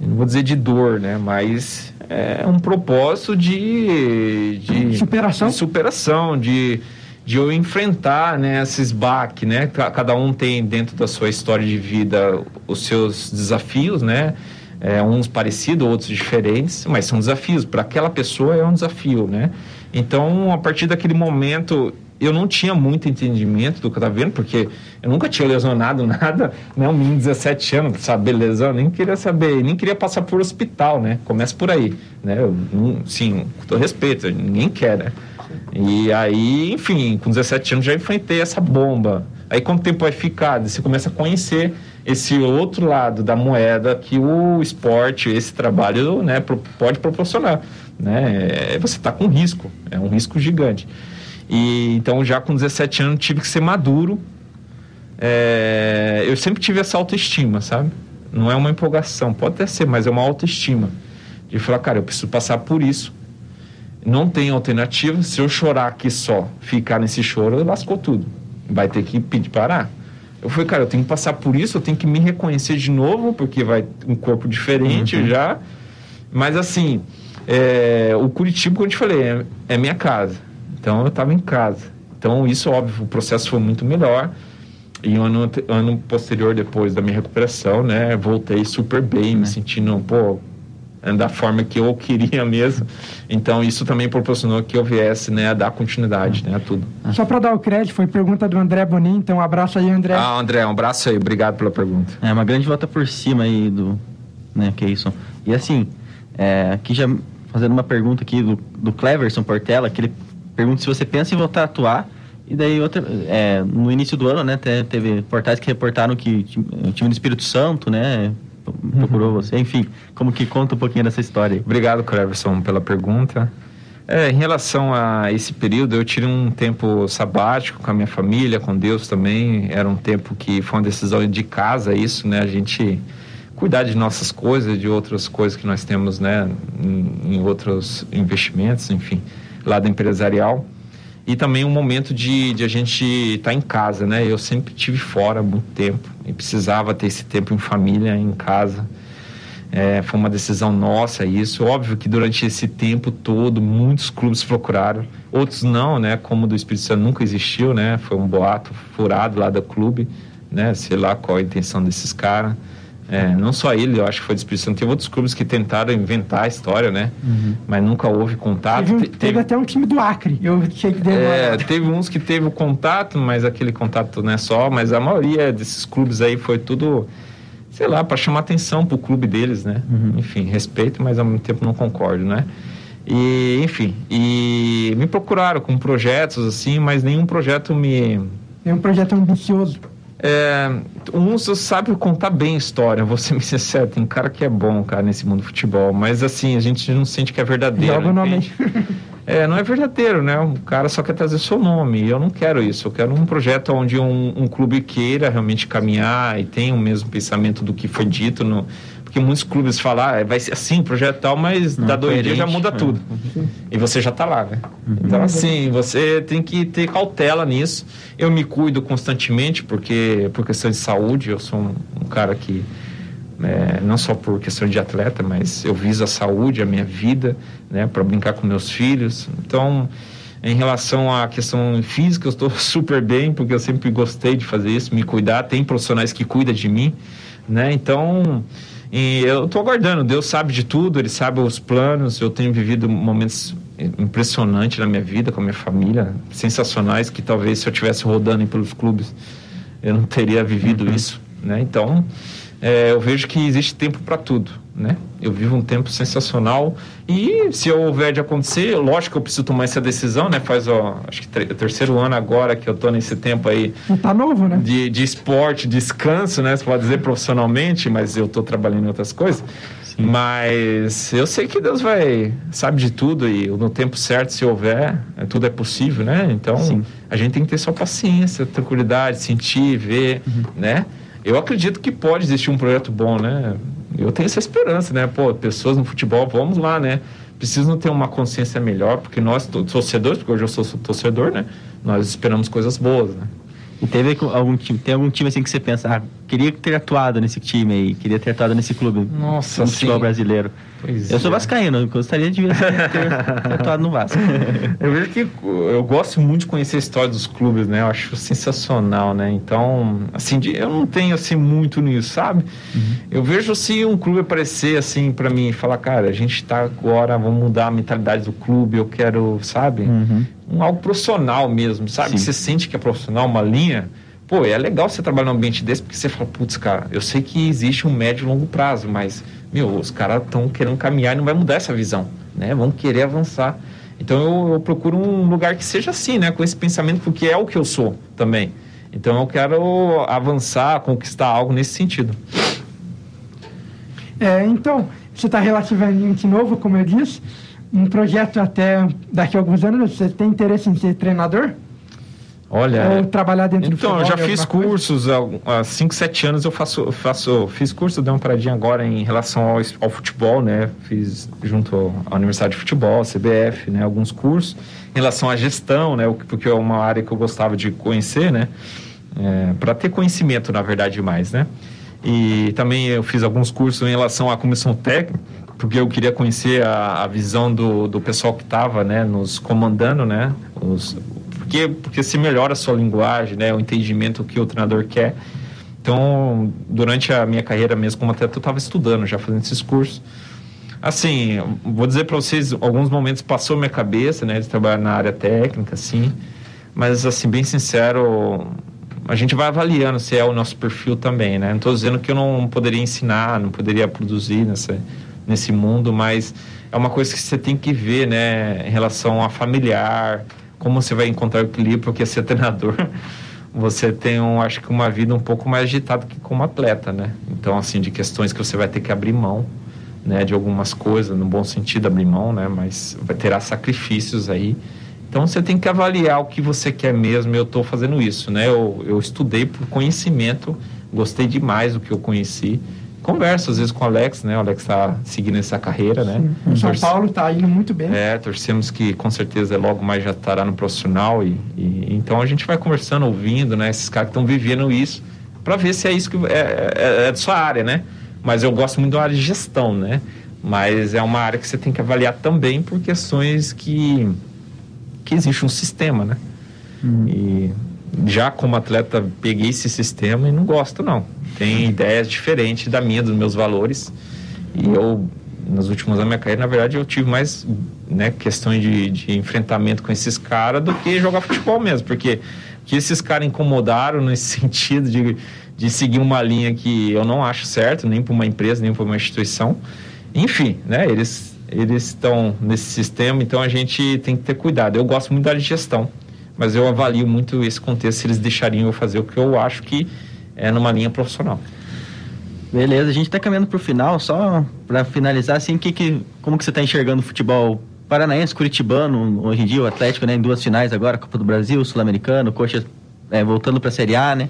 não vou dizer de dor, né? Mas é um propósito de, de superação, de, superação, de, de eu enfrentar né, esses baques, né? Cada um tem dentro da sua história de vida os seus desafios, né? É, uns parecidos, outros diferentes, mas são desafios. Para aquela pessoa é um desafio, né? Então, a partir daquele momento, eu não tinha muito entendimento do que eu estava vendo, porque eu nunca tinha lesionado [LAUGHS] nada, né? Um menino de 17 anos, saber lesão, nem queria saber, nem queria passar por hospital, né? Começa por aí, né? Eu, sim, com todo respeito, ninguém quer, né? E aí, enfim, com 17 anos já enfrentei essa bomba. Aí, quanto tempo vai ficar? Você começa a conhecer esse outro lado da moeda que o esporte, esse trabalho, né, pode proporcionar. Né? É, você está com risco, é um risco gigante. E então, já com 17 anos, tive que ser maduro. É, eu sempre tive essa autoestima, sabe? Não é uma empolgação, pode até ser, mas é uma autoestima. De falar, cara, eu preciso passar por isso não tem alternativa. Se eu chorar aqui só, ficar nesse choro, lascou tudo. Vai ter que pedir parar. Eu falei, cara, eu tenho que passar por isso, eu tenho que me reconhecer de novo, porque vai um corpo diferente uhum. já. Mas assim, é, o Curitiba, como eu te falei, é, é minha casa. Então eu estava em casa. Então isso, óbvio, o processo foi muito melhor. E um ano, ano posterior, depois da minha recuperação, né, voltei super bem, me sentindo, pô, da forma que eu [LAUGHS] queria mesmo. Então isso também proporcionou que eu viesse né, a dar continuidade né, a tudo. Só para dar o crédito, foi pergunta do André Bonin, então um abraço aí, André. Ah, André, um abraço aí, obrigado pela pergunta. É uma grande volta por cima aí do, né, que é isso. E assim, é, aqui já fazendo uma pergunta aqui do, do Cleverson Portela, que ele pergunta se você pensa em voltar a atuar e daí outra, é, no início do ano, né, teve portais que reportaram que o time do Espírito Santo, né, procurou uhum. você? Enfim, como que conta um pouquinho dessa história? Aí. Obrigado, Cleverson, pela pergunta. É, em relação a esse período, eu tirei um tempo sabático com a minha família, com Deus também. Era um tempo que foi uma decisão de casa, isso, né? A gente cuidar de nossas coisas, de outras coisas que nós temos, né? Em, em outros investimentos, enfim, lado empresarial e também um momento de, de a gente estar tá em casa, né? Eu sempre tive fora há muito tempo e precisava ter esse tempo em família, em casa. É, foi uma decisão nossa isso. Óbvio que durante esse tempo todo muitos clubes procuraram, outros não, né? Como o do Espírito Santo nunca existiu, né? Foi um boato furado lá do clube, né? Sei lá qual a intenção desses caras. É, não só ele, eu acho que foi disposição. Teve outros clubes que tentaram inventar a história, né? Uhum. Mas nunca houve contato. Teve, teve, teve, até um time do Acre. Eu achei que é, Teve uns que teve o contato, mas aquele contato não é só. Mas a maioria desses clubes aí foi tudo, sei lá, para chamar atenção pro clube deles, né? Uhum. Enfim, respeito, mas ao mesmo tempo não concordo, né? E, enfim, e me procuraram com projetos assim, mas nenhum projeto me. Nenhum projeto ambicioso. É, uns sabem contar bem a história, vou ser [LAUGHS] sincero, tem cara que é bom, cara, nesse mundo do futebol, mas assim, a gente não sente que é verdadeiro. Joga o nome É, não é verdadeiro, né? O cara só quer trazer seu nome. E eu não quero isso. Eu quero um projeto onde um, um clube queira realmente caminhar e tenha o mesmo pensamento do que foi dito no, porque muitos clubes falam, ah, vai ser assim, projeto tal, mas não, da dois dias já muda é. tudo. E você já está lá, né? Uhum. Então, assim, você tem que ter cautela nisso. Eu me cuido constantemente, porque por questão de saúde, eu sou um, um cara que, é, não só por questão de atleta, mas eu viso a saúde, a minha vida, né, para brincar com meus filhos. Então, em relação à questão física, eu estou [LAUGHS] super bem, porque eu sempre gostei de fazer isso, me cuidar. Tem profissionais que cuidam de mim, né? Então, e eu estou aguardando. Deus sabe de tudo, Ele sabe os planos. Eu tenho vivido momentos impressionantes na minha vida, com a minha família, sensacionais, que talvez se eu tivesse rodando pelos clubes, eu não teria vivido uhum. isso. Né? Então, é, eu vejo que existe tempo para tudo né? Eu vivo um tempo sensacional e se houver de acontecer, lógico que eu preciso tomar essa decisão, né? Faz, ó, acho que o terceiro ano agora que eu tô nesse tempo aí. Tá novo, né? De, de esporte, descanso, né? Você pode dizer profissionalmente, mas eu tô trabalhando em outras coisas. Sim. Mas eu sei que Deus vai, sabe de tudo e no tempo certo, se houver, é, tudo é possível, né? Então, Sim. a gente tem que ter só paciência, tranquilidade, sentir, ver, uhum. né? Eu acredito que pode existir um projeto bom, né? Eu tenho essa esperança, né? Pô, pessoas no futebol, vamos lá, né? Precisam ter uma consciência melhor, porque nós, torcedores, porque hoje eu sou torcedor, né? Nós esperamos coisas boas, né? E teve algum time, tem algum time assim que você pensa, ah, queria ter atuado nesse time aí, queria ter atuado nesse clube. Nossa, no futebol brasileiro. Pois eu sou é. vascaíno, gostaria de ter, [LAUGHS] atuado no Vasco. Eu vejo que eu gosto muito de conhecer a história dos clubes, né? Eu acho sensacional, né? Então, assim, eu não tenho assim muito nisso, sabe? Eu vejo assim um clube aparecer assim para mim e falar, cara, a gente tá agora, vamos mudar a mentalidade do clube, eu quero, sabe? Uhum. Um algo profissional mesmo, sabe? Sim. Você sente que é profissional, uma linha. Pô, é legal você trabalhar num ambiente desse porque você fala, putz, cara, eu sei que existe um médio e longo prazo, mas, meu, os caras estão querendo caminhar e não vai mudar essa visão, né? Vão querer avançar. Então eu, eu procuro um lugar que seja assim, né? Com esse pensamento, porque é o que eu sou também. Então eu quero avançar, conquistar algo nesse sentido. É, então, você está relativamente novo, como eu disse, um projeto até daqui a alguns anos, você tem interesse em ser treinador? Olha. Ou trabalhar dentro do Então, eu já em fiz alguma coisa? cursos há- há 5, 7 anos eu faço, faço fiz curso, dei uma paradinha agora em relação ao, ao futebol, né? Fiz junto à Universidade de Futebol, CBF, né? Alguns cursos em relação à gestão, né? Porque é uma área que eu gostava de conhecer, né? para ter conhecimento, na verdade, mais, né? E também eu fiz alguns cursos em relação à comissão técnica, porque eu queria conhecer a, a visão do, do pessoal que estava, né? Nos comandando, né? Os, porque, se melhora a sua linguagem, né? O entendimento que o treinador quer. Então, durante a minha carreira mesmo como atleta, eu estava estudando, já fazendo esses cursos. Assim, vou dizer para vocês, alguns momentos passou minha cabeça, né? De trabalhar na área técnica, assim. Mas, assim, bem sincero, a gente vai avaliando se é o nosso perfil também, né? Não estou dizendo que eu não poderia ensinar, não poderia produzir nessa, nesse mundo, mas é uma coisa que você tem que ver, né? Em relação a familiar, como você vai encontrar o equilíbrio, porque ser treinador, [LAUGHS] você tem, um, acho que, uma vida um pouco mais agitada que como atleta, né? Então, assim, de questões que você vai ter que abrir mão, né? De algumas coisas, no bom sentido, abrir mão, né? Mas vai terá sacrifícios aí. Então você tem que avaliar o que você quer mesmo. Eu estou fazendo isso, né? Eu, eu estudei por conhecimento, gostei demais do que eu conheci. Converso às vezes com o Alex, né? O Alex está seguindo essa carreira, né? O São Torce- Paulo está indo muito bem. É, torcemos que com certeza logo mais já estará no profissional e, e- então a gente vai conversando, ouvindo, né? Esses caras que estão vivendo isso, para ver se é isso que é, é, é de sua área, né? Mas eu gosto muito da área de gestão, né? Mas é uma área que você tem que avaliar também por questões que que existe um sistema, né? E já como atleta peguei esse sistema e não gosto não. Tem ideias diferentes da minha, dos meus valores. E eu nos últimos anos da minha carreira, na verdade, eu tive mais né, questões de, de enfrentamento com esses caras do que jogar futebol mesmo, porque que esses caras incomodaram [LAUGHS] nesse sentido de, de seguir uma linha que eu não acho certo, nem para uma empresa, nem para uma instituição. Enfim, né, eles eles estão nesse sistema, então a gente tem que ter cuidado. Eu gosto muito da gestão, mas eu avalio muito esse contexto se eles deixariam eu fazer o que eu acho que é numa linha profissional. Beleza, a gente tá caminhando pro final, só para finalizar, assim, que, que, como que você tá enxergando o futebol paranaense, curitibano, hoje em dia, o Atlético, né, em duas finais agora, Copa do Brasil, Sul-Americano, Coxa é, voltando pra Série A, né?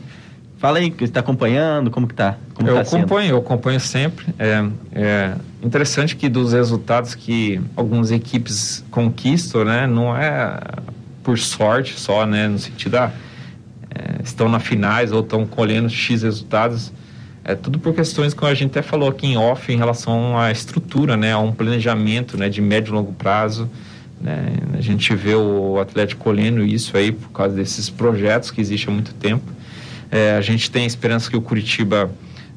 Fala aí, que você tá acompanhando, como que tá? Como eu tá acompanho, eu acompanho sempre. É, é interessante que dos resultados que algumas equipes conquistam, né, não é por sorte só, né, no sentido ah, é, estão na finais ou estão colhendo x resultados. É tudo por questões que a gente até falou aqui em off em relação à estrutura, né, a um planejamento, né, de médio e longo prazo. Né, a gente vê o Atlético colhendo isso aí por causa desses projetos que existem há muito tempo. É, a gente tem a esperança que o Curitiba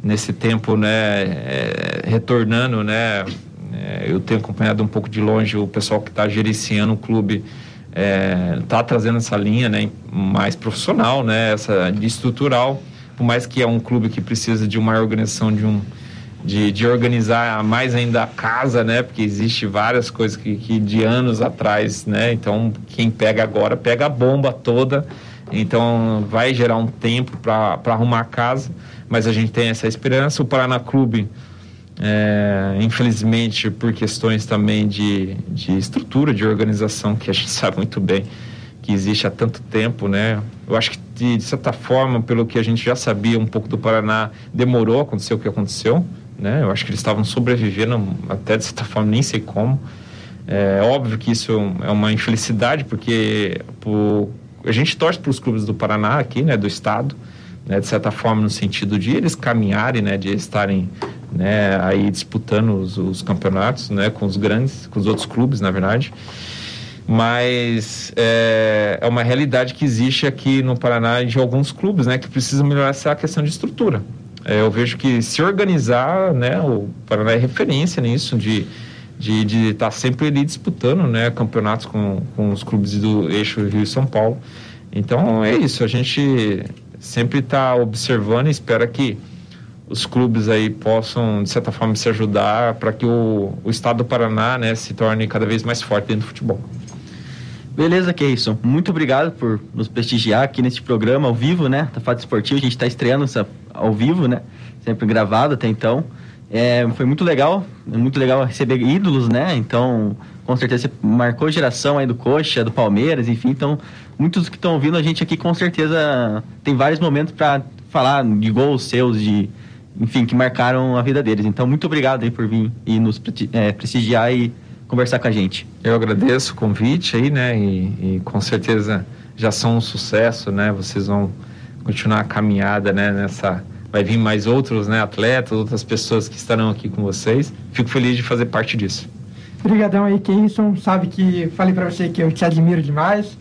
nesse tempo, né, é, retornando, né, é, eu tenho acompanhado um pouco de longe o pessoal que está gerenciando o clube, está trazendo essa linha, né, mais profissional, né, essa de estrutural, por mais que é um clube que precisa de uma organização de um de, de organizar mais ainda a casa, né? Porque existe várias coisas que, que de anos atrás, né? Então quem pega agora pega a bomba toda então vai gerar um tempo para arrumar a casa, mas a gente tem essa esperança. O Paraná Clube, é, infelizmente, por questões também de, de estrutura, de organização, que a gente [LAUGHS] sabe muito bem que existe há tanto tempo, né? Eu acho que, de, de certa forma, pelo que a gente já sabia um pouco do Paraná, demorou a acontecer o que aconteceu, né? Eu acho que eles estavam sobrevivendo até, de certa forma, nem sei como. É óbvio que isso é uma infelicidade, porque por, a gente torce para os clubes do Paraná aqui, né, do estado, né, de certa forma, no sentido de eles caminharem, né, de estarem né, aí disputando os, os, campeonatos né, com os grandes, com os outros clubes, na verdade. Mas é, é uma realidade que existe aqui no Paraná de alguns clubes né, que precisam melhorar essa questão de estrutura. É, eu vejo que se organizar, né, o Paraná é referência nisso, de de estar tá sempre ali disputando né, campeonatos com, com os clubes do eixo Rio e São Paulo. Então é isso, a gente sempre está observando e espera que os clubes aí possam, de certa forma, se ajudar para que o, o estado do Paraná né, se torne cada vez mais forte dentro do futebol. Beleza, Keison. Muito obrigado por nos prestigiar aqui neste programa ao vivo, né? Da Fato Esportivo. A gente está estreando essa ao vivo, né? Sempre gravado até então. É, foi muito legal, muito legal receber ídolos, né? Então, com certeza você marcou geração aí do Coxa, do Palmeiras, enfim. Então, muitos que estão ouvindo a gente aqui com certeza tem vários momentos para falar de gols seus, de enfim, que marcaram a vida deles. Então, muito obrigado aí por vir e nos é, prestigiar e conversar com a gente. Eu agradeço o convite aí, né? E, e, com certeza já são um sucesso, né? Vocês vão continuar a caminhada, né? Nessa vai vir mais outros, né? Atletas, outras pessoas que estarão aqui com vocês. Fico feliz de fazer parte disso. Obrigadão aí, Keison. Sabe que falei para você que eu te admiro demais.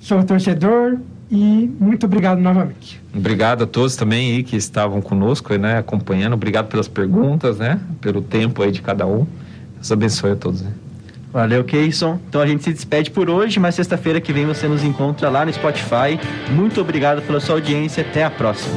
Sou torcedor e muito obrigado novamente. Obrigado a todos também aí que estavam conosco, né, acompanhando. Obrigado pelas perguntas, né, pelo tempo aí de cada um. Deus abençoe a todos. Né? Valeu, Keison. Então a gente se despede por hoje, mas sexta-feira que vem você nos encontra lá no Spotify. Muito obrigado pela sua audiência. Até a próxima.